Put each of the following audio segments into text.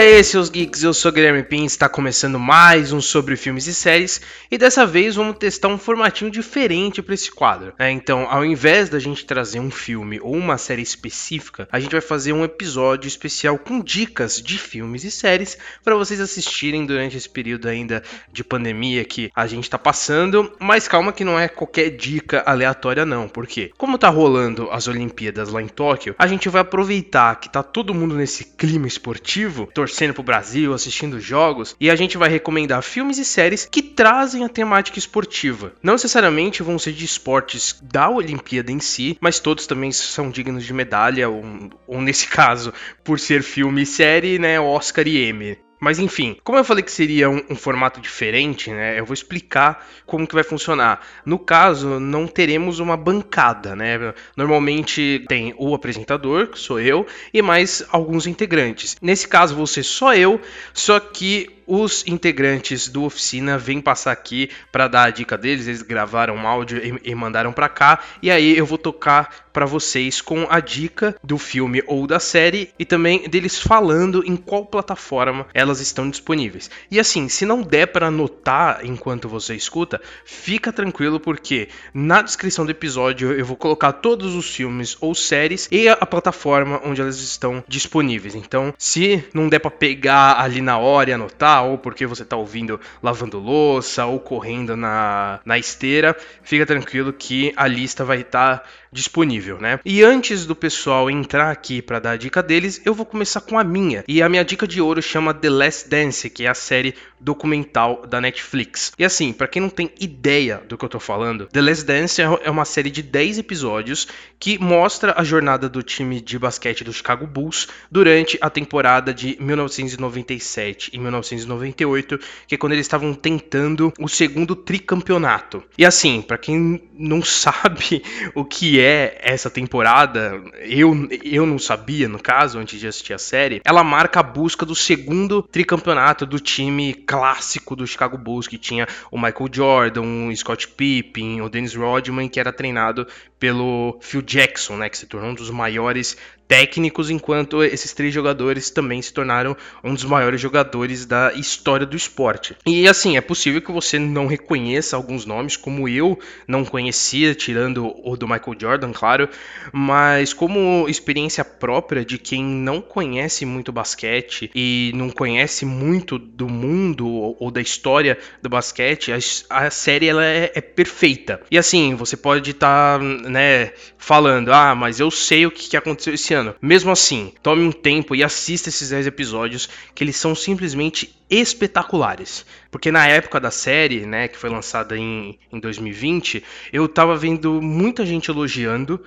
Aí, seus geeks, eu sou Guilherme Pins, está começando mais um sobre filmes e séries, e dessa vez vamos testar um formatinho diferente para esse quadro. Né? Então, ao invés da gente trazer um filme ou uma série específica, a gente vai fazer um episódio especial com dicas de filmes e séries para vocês assistirem durante esse período ainda de pandemia que a gente está passando. Mas calma que não é qualquer dica aleatória não, porque como tá rolando as Olimpíadas lá em Tóquio, a gente vai aproveitar que tá todo mundo nesse clima esportivo torcendo pro Brasil, assistindo jogos, e a gente vai recomendar filmes e séries que trazem a temática esportiva. Não necessariamente vão ser de esportes da Olimpíada em si, mas todos também são dignos de medalha, ou, ou nesse caso, por ser filme e série, né, Oscar e Emmy. Mas enfim, como eu falei que seria um, um, formato diferente, né? Eu vou explicar como que vai funcionar. No caso, não teremos uma bancada, né? Normalmente tem o apresentador, que sou eu, e mais alguns integrantes. Nesse caso, vou ser só eu, só que os integrantes do oficina vêm passar aqui para dar a dica deles. Eles gravaram um áudio e, e mandaram para cá. E aí eu vou tocar para vocês com a dica do filme ou da série e também deles falando em qual plataforma elas estão disponíveis. E assim, se não der para anotar enquanto você escuta, fica tranquilo porque na descrição do episódio eu vou colocar todos os filmes ou séries e a plataforma onde elas estão disponíveis. Então, se não der para pegar ali na hora e anotar, ou porque você está ouvindo lavando louça, ou correndo na, na esteira, fica tranquilo que a lista vai estar tá disponível, né? E antes do pessoal entrar aqui para dar a dica deles, eu vou começar com a minha. E a minha dica de ouro chama The Last Dance, que é a série documental da Netflix. E assim, para quem não tem ideia do que eu tô falando, The Last Dance é, é uma série de 10 episódios que mostra a jornada do time de basquete do Chicago Bulls durante a temporada de 1997 e 1998, que é quando eles estavam tentando o segundo tricampeonato. E assim, para quem não sabe o que é essa temporada, eu, eu não sabia, no caso, antes de assistir a série, ela marca a busca do segundo tricampeonato do time clássico do Chicago Bulls, que tinha o Michael Jordan, o Scott Pippen, o Dennis Rodman, que era treinado pelo Phil Jackson, né, que se tornou um dos maiores técnicos, enquanto esses três jogadores também se tornaram um dos maiores jogadores da história do esporte. E assim, é possível que você não reconheça alguns nomes, como eu não conhecia, tirando o do Michael Jordan, claro, mas como experiência própria de quem não conhece muito basquete e não conhece muito do mundo ou da história do basquete, a, a série ela é, é, perfeita. E assim, você pode estar, tá, né, falando, ah, mas eu sei o que aconteceu esse ano mesmo assim, tome um tempo e assista esses 10 episódios que eles são simplesmente espetaculares. Porque na época da série, né, que foi lançada em, em 2020, eu tava vendo muita gente elogiando,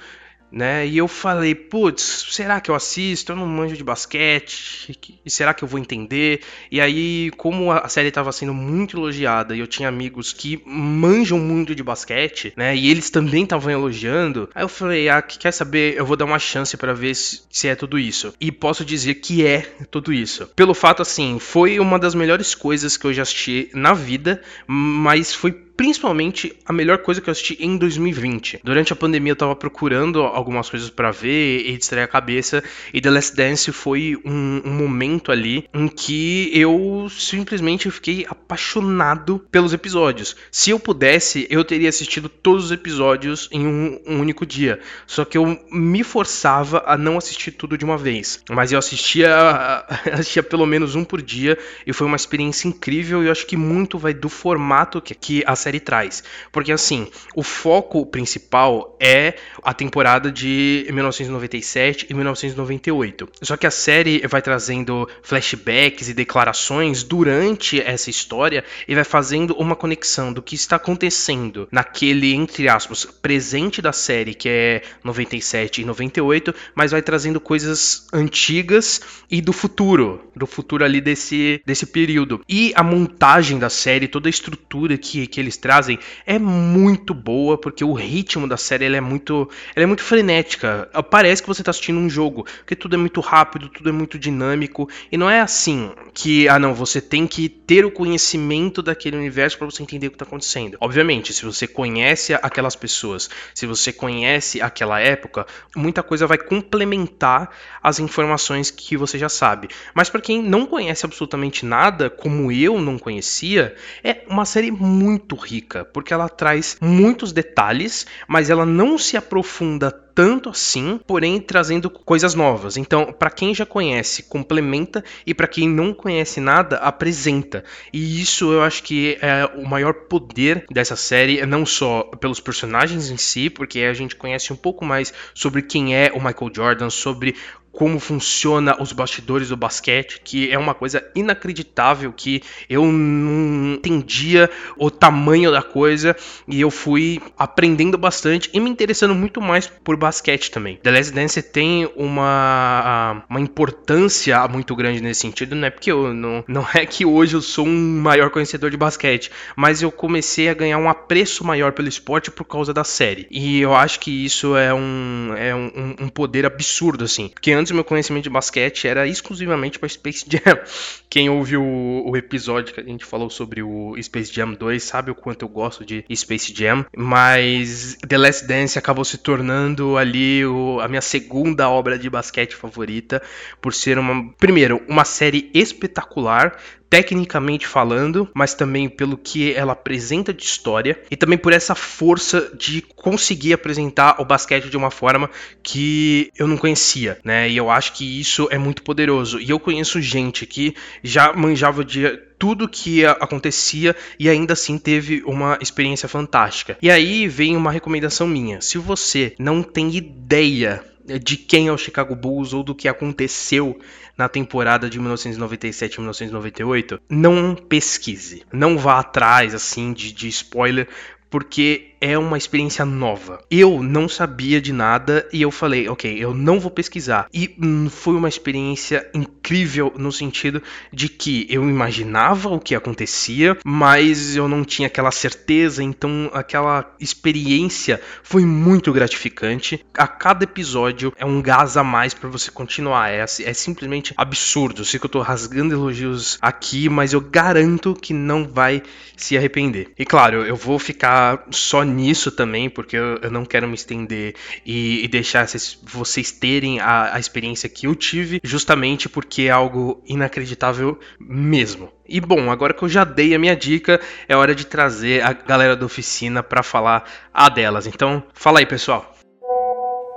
né? E eu falei, putz, será que eu assisto? Eu não manjo de basquete, e será que eu vou entender? E aí, como a série estava sendo muito elogiada e eu tinha amigos que manjam muito de basquete, né? E eles também estavam elogiando, aí eu falei, ah, quer saber? Eu vou dar uma chance para ver se, se é tudo isso. E posso dizer que é tudo isso. Pelo fato, assim, foi uma das melhores coisas que eu já assisti na vida, mas foi principalmente a melhor coisa que eu assisti em 2020. Durante a pandemia eu tava procurando algumas coisas para ver e distrair a cabeça, e The Last Dance foi um, um, momento ali em que eu simplesmente fiquei apaixonado pelos episódios. Se eu pudesse, eu teria assistido todos os episódios em um, um único dia. Só que eu me forçava a não assistir tudo de uma vez. Mas eu assistia, assistia pelo menos um por dia e foi uma experiência incrível. E eu acho que muito vai do formato que, que a série traz. Porque assim, o foco principal é a temporada de 1997 e 1998. Só que a série vai trazendo flashbacks e declarações durante essa história e vai fazendo uma conexão do que está acontecendo naquele, entre aspas, presente da série, que é 97 e 98, mas vai trazendo coisas antigas e do futuro, do futuro ali desse, desse período. E a montagem da série, toda a estrutura que, que eles eles trazem é muito boa, porque o ritmo da série é muito, é muito frenética. Parece que você está assistindo um jogo, porque tudo é muito rápido, tudo é muito dinâmico, e não é assim que, ah não, você tem que ter o conhecimento daquele universo para você entender o que está acontecendo. Obviamente, se você conhece aquelas pessoas, se você conhece aquela época, muita coisa vai complementar as informações que você já sabe. Mas para quem não conhece absolutamente nada, como eu não conhecia, é uma série muito rica, porque ela traz muitos detalhes, mas ela não se aprofunda tanto assim, porém trazendo coisas novas. Então, para quem já conhece, complementa e para quem não conhece nada, apresenta. E isso eu acho que é o maior poder dessa série, não só pelos personagens em si, porque a gente conhece um pouco mais sobre quem é o Michael Jordan, sobre como funciona os bastidores do basquete, que é uma coisa inacreditável que eu não entendia o tamanho da coisa e eu fui aprendendo bastante e me interessando muito mais por basquete também. The Last Dance tem uma, uma importância muito grande nesse sentido, não é porque eu não, não é que hoje eu sou um maior conhecedor de basquete, mas eu comecei a ganhar um apreço maior pelo esporte por causa da série. E eu acho que isso é um, é um, um poder absurdo, assim. Porque antes meu conhecimento de basquete era exclusivamente para Space Jam. Quem ouviu o, o, episódio que a gente falou sobre o Space Jam 2 sabe o quanto eu gosto de Space Jam, mas The Last Dance acabou se tornando ali o, a minha segunda obra de basquete favorita, por ser uma, primeiro, uma série espetacular, tecnicamente falando, mas também pelo que ela apresenta de história e também por essa força de conseguir apresentar o basquete de uma forma que eu não conhecia, né? E eu acho que isso é muito poderoso. E eu conheço gente que já manjava de tudo que acontecia e ainda assim teve uma experiência fantástica. E aí vem uma recomendação minha. Se você não tem ideia de quem é o Chicago Bulls ou do que aconteceu na temporada de 1997 e 1998, não pesquise. Não vá atrás assim de, de spoiler, porque é uma experiência nova. Eu não sabia de nada e eu falei, ok, eu não vou pesquisar. E hum, foi uma experiência incrível no sentido de que eu imaginava o que acontecia, mas eu não tinha aquela certeza, então aquela experiência foi muito gratificante. A cada episódio é um gás a mais para você continuar. É, é simplesmente absurdo. Sei que eu tô rasgando elogios aqui, mas eu garanto que não vai se arrepender. E claro, eu vou ficar só nisso também, porque eu, eu não quero me estender e, e deixar vocês, vocês terem a, a experiência que eu tive, justamente porque é algo inacreditável mesmo. E bom, agora que eu já dei a minha dica, é hora de trazer a galera da oficina para falar a delas. Então, fala aí, pessoal.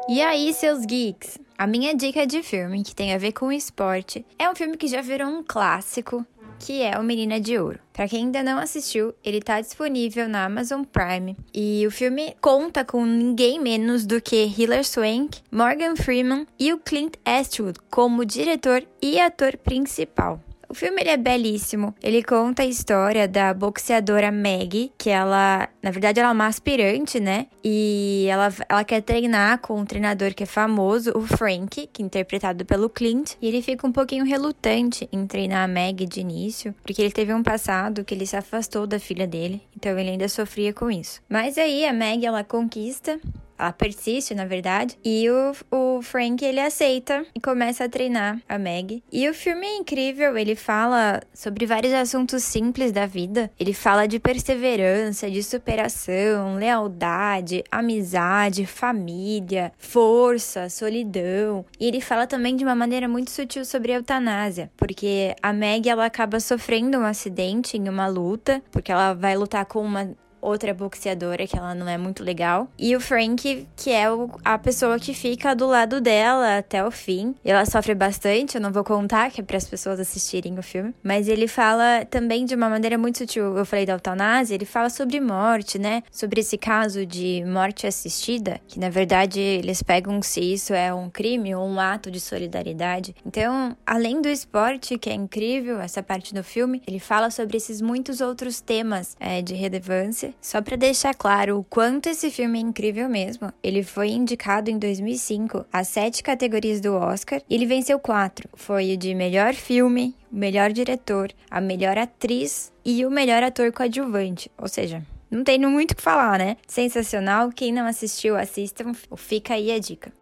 E aí, seus geeks? A minha dica de filme que tem a ver com esporte é um filme que já virou um clássico que é o Menina de Ouro. Para quem ainda não assistiu, ele tá disponível na Amazon Prime e o filme conta com ninguém menos do que Hilary Swank, Morgan Freeman e o Clint Eastwood como diretor e ator principal. O filme é belíssimo. Ele conta a história da boxeadora Maggie, que ela, na verdade, ela é uma aspirante, né? E ela, ela quer treinar com um treinador que é famoso, o Frank, que é interpretado pelo Clint. E ele fica um pouquinho relutante em treinar a Maggie de início, porque ele teve um passado que ele se afastou da filha dele, então ele ainda sofria com isso. Mas aí a Maggie ela conquista ela persiste, na verdade. E o, o Frank, ele aceita e começa a treinar a Meg. E o filme é incrível, ele fala sobre vários assuntos simples da vida. Ele fala de perseverança, de superação, lealdade, amizade, família, força, solidão. E ele fala também de uma maneira muito sutil sobre a eutanásia, porque a Meg, ela acaba sofrendo um acidente em uma luta, porque ela vai lutar com uma outra boxeadora que ela não é muito legal. E o Frank, que é o, a pessoa que fica do lado dela até o fim. Ela sofre bastante, eu não vou contar, que é para as pessoas assistirem o filme. Mas ele fala também de uma maneira muito sutil. Eu falei da eutanásia, ele fala sobre morte, né? Sobre esse caso de morte assistida, que na verdade eles pegam se isso é um crime ou um ato de solidariedade. Então, além do esporte, que é incrível, essa parte do filme, ele fala sobre esses muitos outros temas é, de relevância só para deixar claro o quanto esse filme é incrível mesmo, ele foi indicado em 2005 a sete categorias do Oscar e ele venceu quatro. Foi o de melhor filme, melhor diretor, a melhor atriz e o melhor ator coadjuvante. Ou seja, Não tem muito o que falar, né? Sensacional. Quem não assistiu, assistam. Fica aí a dica.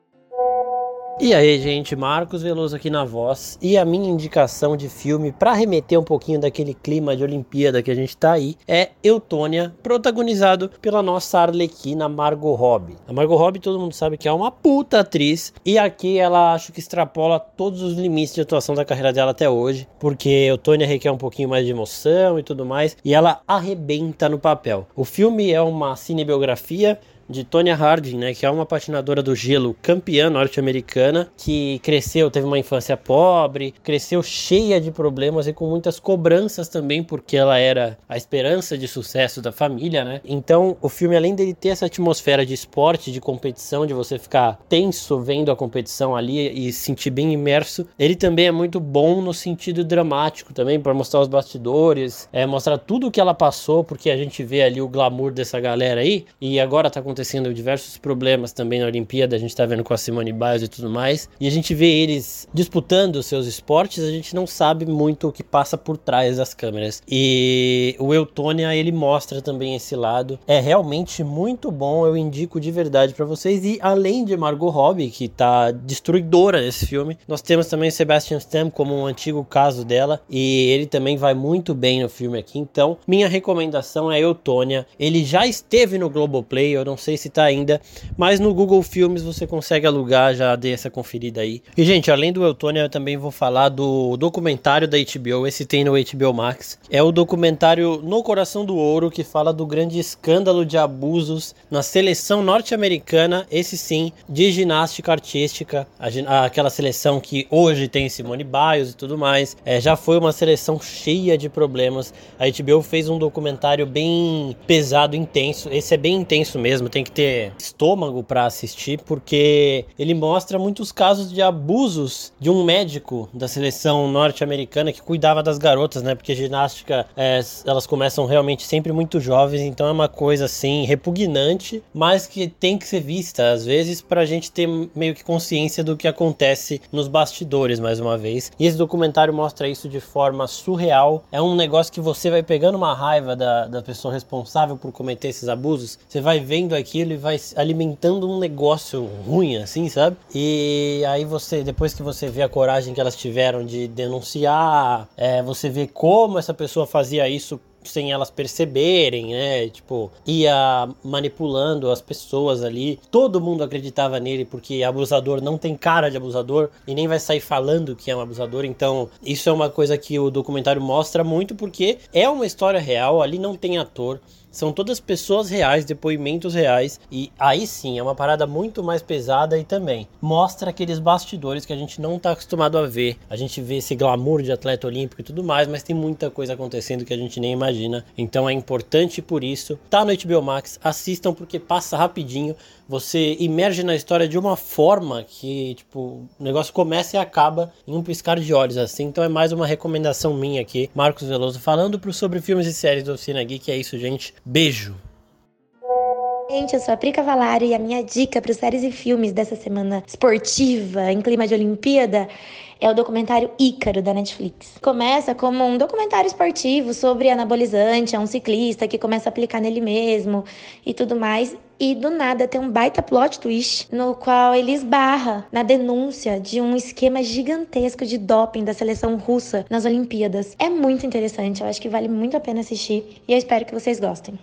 E aí, gente, Marcos Veloso aqui na voz e a minha indicação de filme para remeter um pouquinho daquele clima de Olimpíada que a gente tá aí é Eutônia, protagonizado pela nossa Arlequina Margot Robbie. A Margot Robbie todo mundo sabe que é uma puta atriz e aqui ela acho que extrapola todos os limites de atuação da carreira dela até hoje, porque Eutônia requer um pouquinho mais de emoção e tudo mais e ela arrebenta no papel. O filme é uma cinebiografia de Tonya Harding, né, que é uma patinadora do gelo campeã norte-americana, que cresceu, teve uma infância pobre, cresceu cheia de problemas e com muitas cobranças também, porque ela era a esperança de sucesso da família, né? Então, o filme além dele ter essa atmosfera de esporte, de competição, de você ficar tenso vendo a competição ali e se sentir bem imerso, ele também é muito bom no sentido dramático também, para mostrar os bastidores, é, mostrar tudo o que ela passou, porque a gente vê ali o glamour dessa galera aí, e agora tá com acontecendo diversos problemas também na Olimpíada, a gente tá vendo com a Simone Biles e tudo mais, e a gente vê eles disputando os seus esportes, a gente não sabe muito o que passa por trás das câmeras. E o Eutônia, ele mostra também esse lado. É realmente muito bom, eu indico de verdade para vocês. E além de Margot Robbie, que tá destruidora nesse filme, nós temos também Sebastian Stan como um antigo caso dela, e ele também vai muito bem no filme aqui. Então, minha recomendação é Eutônia. Ele já esteve no Globoplay, eu não sei se tá ainda, mas no Google Filmes você consegue alugar, já dei essa conferida aí. E gente, além do Eutônia, eu também vou falar do documentário da HBO, esse tem no HBO Max. É o documentário No Coração do Ouro, que fala do grande escândalo de abusos na seleção norte-americana, esse sim, de ginástica artística, aquela seleção que hoje tem Simone Biles e tudo mais. É, já foi uma seleção cheia de problemas. A HBO fez um documentário bem pesado, intenso. Esse é bem intenso mesmo, tem que ter estômago para assistir, porque ele mostra muitos casos de abusos de um médico da seleção norte-americana que cuidava das garotas, né? Porque ginástica, é, elas começam realmente sempre muito jovens, então é uma coisa assim repugnante, mas que tem que ser vista às vezes para a gente ter meio que consciência do que acontece nos bastidores, mais uma vez. E esse documentário mostra isso de forma surreal. É um negócio que você vai pegando uma raiva da, da pessoa responsável por cometer esses abusos, você vai vendo aqui aquilo e vai alimentando um negócio ruim, assim, sabe? E aí você, depois que você vê a coragem que elas tiveram de denunciar, é, você vê como essa pessoa fazia isso sem elas perceberem, né? Tipo, ia manipulando as pessoas ali. Todo mundo acreditava nele porque abusador não tem cara de abusador e nem vai sair falando que é um abusador. Então, isso é uma coisa que o documentário mostra muito porque é uma história real, ali não tem ator. São todas pessoas reais, depoimentos reais. E aí sim, é uma parada muito mais pesada e também mostra aqueles bastidores que a gente não está acostumado a ver. A gente vê esse glamour de atleta olímpico e tudo mais, mas tem muita coisa acontecendo que a gente nem imagina. Então é importante por isso. Tá no HBO Max, assistam porque passa rapidinho. Você emerge na história de uma forma que, tipo, o negócio começa e acaba em um piscar de olhos, assim. Então é mais uma recomendação minha aqui. Marcos Veloso falando pro, sobre filmes e séries do Oficina Geek. É isso, gente. Beijo! Gente, eu sou a Pri Cavalari e a minha dica para séries e filmes dessa semana esportiva em clima de Olimpíada é o documentário Ícaro da Netflix. Começa como um documentário esportivo sobre anabolizante, é um ciclista que começa a aplicar nele mesmo e tudo mais. E do nada tem um baita plot twist no qual ele esbarra na denúncia de um esquema gigantesco de doping da seleção russa nas Olimpíadas. É muito interessante, eu acho que vale muito a pena assistir e eu espero que vocês gostem.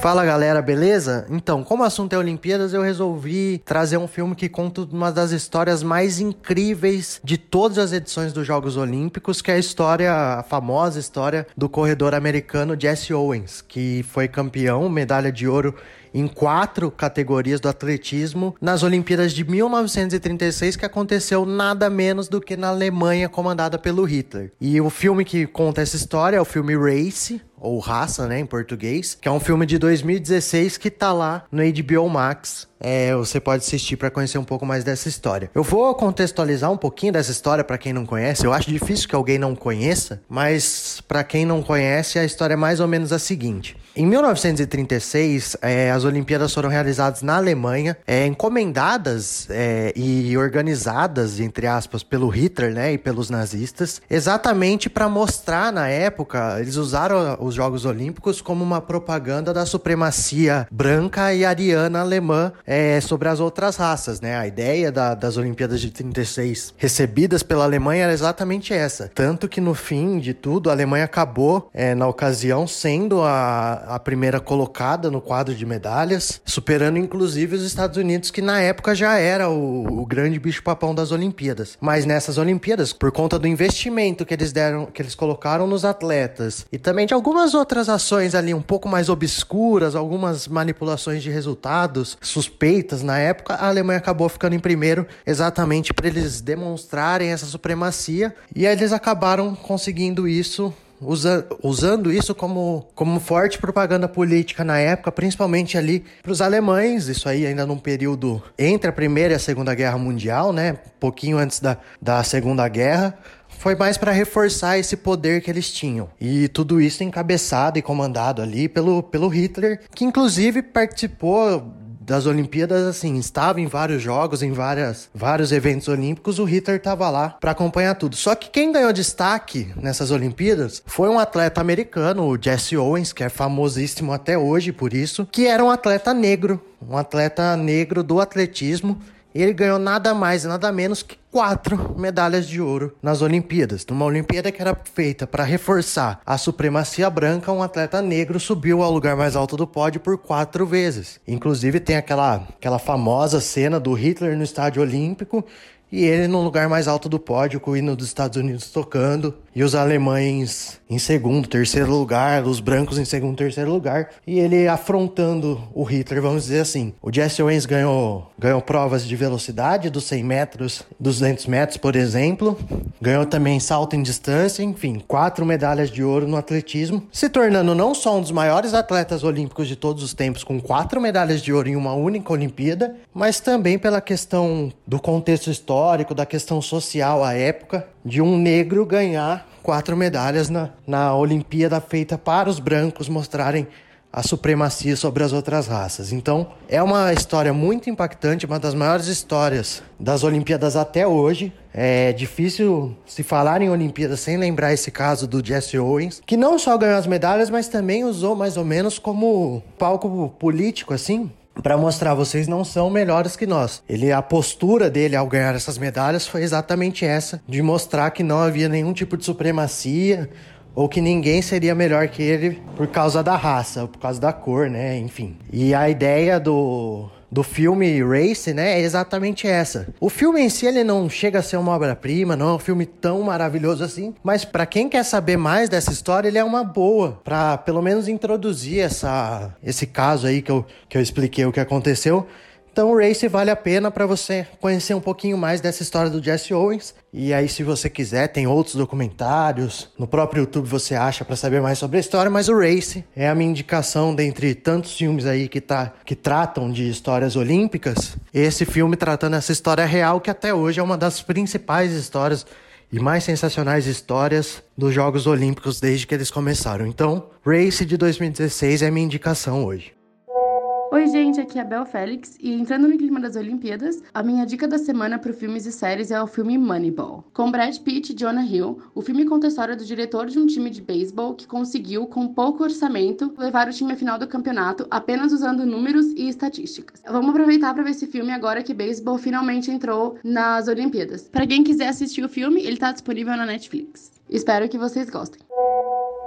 Fala galera, beleza? Então, como o assunto é Olimpíadas, eu resolvi trazer um filme que conta uma das histórias mais incríveis de todas as edições dos Jogos Olímpicos, que é a história, a famosa história do corredor americano Jesse Owens, que foi campeão, medalha de ouro em quatro categorias do atletismo nas Olimpíadas de 1936, que aconteceu nada menos do que na Alemanha, comandada pelo Hitler. E o filme que conta essa história é o filme Race, ou Raça, né, em português, que é um filme de 2016 que tá lá no HBO Max. É, você pode assistir para conhecer um pouco mais dessa história. Eu vou contextualizar um pouquinho dessa história para quem não conhece. Eu acho difícil que alguém não conheça, mas para quem não conhece, a história é mais ou menos a seguinte. Em 1936, é, as Olimpíadas foram realizadas na Alemanha, é, encomendadas é, e organizadas, entre aspas, pelo Hitler né, e pelos nazistas, exatamente para mostrar na época, eles usaram os Jogos Olímpicos como uma propaganda da supremacia branca e ariana alemã é, sobre as outras raças, né? A ideia da, das Olimpíadas de 36 recebidas pela Alemanha era exatamente essa. Tanto que no fim de tudo, a Alemanha acabou, é, na ocasião, sendo a, a primeira colocada no quadro de medalhas, superando inclusive os Estados Unidos, que na época já era o, o grande bicho-papão das Olimpíadas. Mas nessas Olimpíadas, por conta do investimento que eles deram, que eles colocaram nos atletas e também de algumas outras ações ali um pouco mais obscuras, algumas manipulações de resultados suspeitas na época, a Alemanha acabou ficando em primeiro exatamente para eles demonstrarem essa supremacia e eles acabaram conseguindo isso usa, usando isso como, como forte propaganda política na época, principalmente ali para os alemães, isso aí ainda num período entre a Primeira e a Segunda Guerra Mundial, né? Pouquinho antes da, da Segunda Guerra. Foi mais para reforçar esse poder que eles tinham. E tudo isso encabeçado e comandado ali pelo, pelo Hitler, que inclusive participou das Olimpíadas, assim, estava em vários jogos, em várias, vários eventos olímpicos, o Hitler estava lá para acompanhar tudo. Só que quem ganhou destaque nessas Olimpíadas foi um atleta americano, o Jesse Owens, que é famosíssimo até hoje por isso, que era um atleta negro, um atleta negro do atletismo ele ganhou nada mais e nada menos que quatro medalhas de ouro nas Olimpíadas. Numa Olimpíada que era feita para reforçar a supremacia branca, um atleta negro subiu ao lugar mais alto do pódio por quatro vezes. Inclusive tem aquela, aquela famosa cena do Hitler no estádio olímpico e ele no lugar mais alto do pódio, com o hino dos Estados Unidos tocando, e os alemães em segundo, terceiro lugar, os brancos em segundo, terceiro lugar, e ele afrontando o Hitler, vamos dizer assim. O Jesse Owens ganhou, ganhou provas de velocidade dos 100 metros, 200 metros, por exemplo, ganhou também salto em distância, enfim, quatro medalhas de ouro no atletismo, se tornando não só um dos maiores atletas olímpicos de todos os tempos, com quatro medalhas de ouro em uma única Olimpíada, mas também pela questão do contexto histórico, da questão social à época, de um negro ganhar quatro medalhas na, na Olimpíada feita para os brancos mostrarem a supremacia sobre as outras raças. Então, é uma história muito impactante, uma das maiores histórias das Olimpíadas até hoje. É difícil se falar em Olimpíadas sem lembrar esse caso do Jesse Owens, que não só ganhou as medalhas, mas também usou mais ou menos como palco político, assim, para mostrar vocês não são melhores que nós. Ele a postura dele ao ganhar essas medalhas foi exatamente essa, de mostrar que não havia nenhum tipo de supremacia ou que ninguém seria melhor que ele por causa da raça, por causa da cor, né? Enfim. E a ideia do do filme Race, né, é exatamente essa. O filme em si ele não chega a ser uma obra-prima, não é um filme tão maravilhoso assim, mas para quem quer saber mais dessa história, ele é uma boa para pelo menos introduzir essa esse caso aí que eu, que eu expliquei o que aconteceu então o Race vale a pena para você conhecer um pouquinho mais dessa história do Jesse Owens. E aí, se você quiser, tem outros documentários. No próprio YouTube você acha para saber mais sobre a história, mas o Race é a minha indicação dentre tantos filmes aí que, tá, que tratam de histórias olímpicas. Esse filme tratando essa história real, que até hoje é uma das principais histórias e mais sensacionais histórias dos Jogos Olímpicos desde que eles começaram. Então, Race de 2016 é a minha indicação hoje. Oi, gente, aqui é a Bel Félix e entrando no clima das Olimpíadas, a minha dica da semana para filmes e séries é o filme Moneyball. Com Brad Pitt e Jonah Hill, o filme conta a história do diretor de um time de beisebol que conseguiu, com pouco orçamento, levar o time à final do campeonato apenas usando números e estatísticas. Vamos aproveitar para ver esse filme agora que beisebol finalmente entrou nas Olimpíadas. Para quem quiser assistir o filme, ele está disponível na Netflix. Espero que vocês gostem.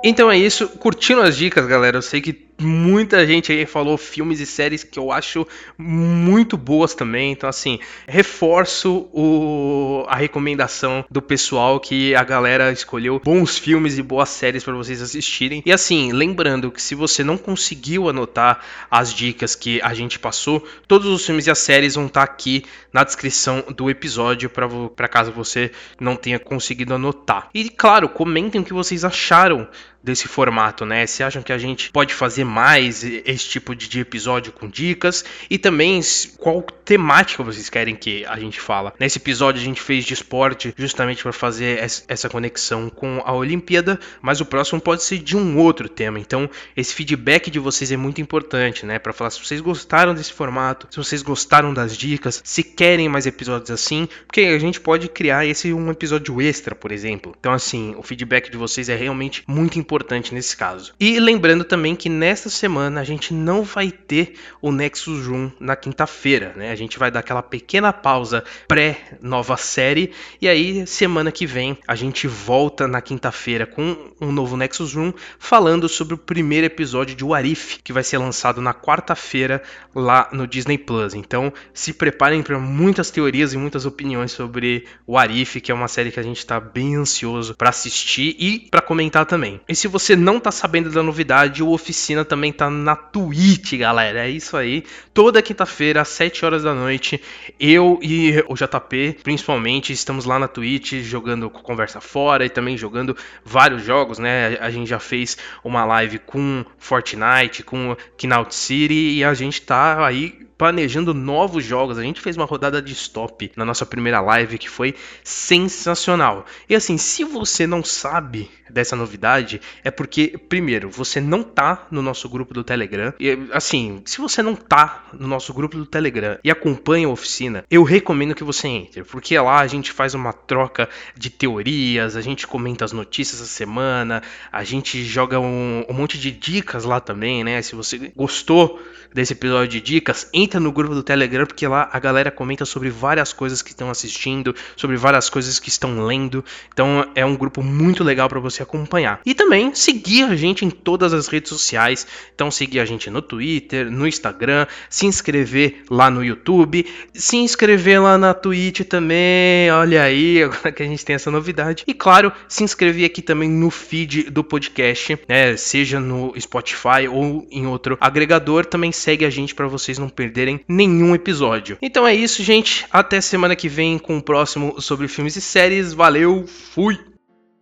Então é isso, curtindo as dicas, galera. Eu sei que muita gente aí falou filmes e séries que eu acho muito boas também. Então, assim, reforço o, a recomendação do pessoal que a galera escolheu bons filmes e boas séries para vocês assistirem. E assim, lembrando que se você não conseguiu anotar as dicas que a gente passou, todos os filmes e as séries vão estar tá aqui na descrição do episódio para caso você não tenha conseguido anotar. E claro, comentem o que vocês acharam desse formato, né? Se acham que a gente pode fazer mais esse tipo de episódio com dicas e também qual temática vocês querem que a gente fala. Nesse episódio a gente fez de esporte justamente para fazer essa conexão com a Olimpíada, mas o próximo pode ser de um outro tema. Então, esse feedback de vocês é muito importante, né? Para falar se vocês gostaram desse formato, se vocês gostaram das dicas, se querem mais episódios assim, porque a gente pode criar esse um episódio extra, por exemplo. Então, assim, o feedback de vocês é realmente muito importante importante nesse caso. E lembrando também que nesta semana a gente não vai ter o Nexus Room na quinta-feira, né? A gente vai dar aquela pequena pausa pré-nova série e aí semana que vem a gente volta na quinta-feira com um novo Nexus Room falando sobre o primeiro episódio de Warif, que vai ser lançado na quarta-feira lá no Disney Plus. Então, se preparem para muitas teorias e muitas opiniões sobre Warif, que é uma série que a gente está bem ansioso para assistir e para comentar também. E se você não tá sabendo da novidade, o Oficina também tá na Twitch, galera. É isso aí. Toda quinta-feira, às 7 horas da noite, eu e o JP, principalmente, estamos lá na Twitch jogando conversa fora e também jogando vários jogos, né? A gente já fez uma live com Fortnite, com Knockout City e a gente tá aí planejando novos jogos. A gente fez uma rodada de stop na nossa primeira live que foi sensacional. E assim, se você não sabe dessa novidade, é porque, primeiro, você não tá no nosso grupo do Telegram. E assim, se você não tá no nosso grupo do Telegram e acompanha a oficina, eu recomendo que você entre, porque lá a gente faz uma troca de teorias, a gente comenta as notícias da semana, a gente joga um, um monte de dicas lá também, né? Se você gostou desse episódio de dicas, entra no grupo do Telegram, porque lá a galera comenta sobre várias coisas que estão assistindo, sobre várias coisas que estão lendo. Então é um grupo muito legal para você acompanhar. E também seguir a gente em todas as redes sociais. Então seguir a gente no Twitter, no Instagram, se inscrever lá no YouTube, se inscrever lá na Twitch também. Olha aí, agora que a gente tem essa novidade. E claro, se inscrever aqui também no feed do podcast, né, seja no Spotify ou em outro agregador, também segue a gente para vocês não perderem nenhum episódio. Então é isso, gente. Até semana que vem com o próximo sobre filmes e séries. Valeu, fui!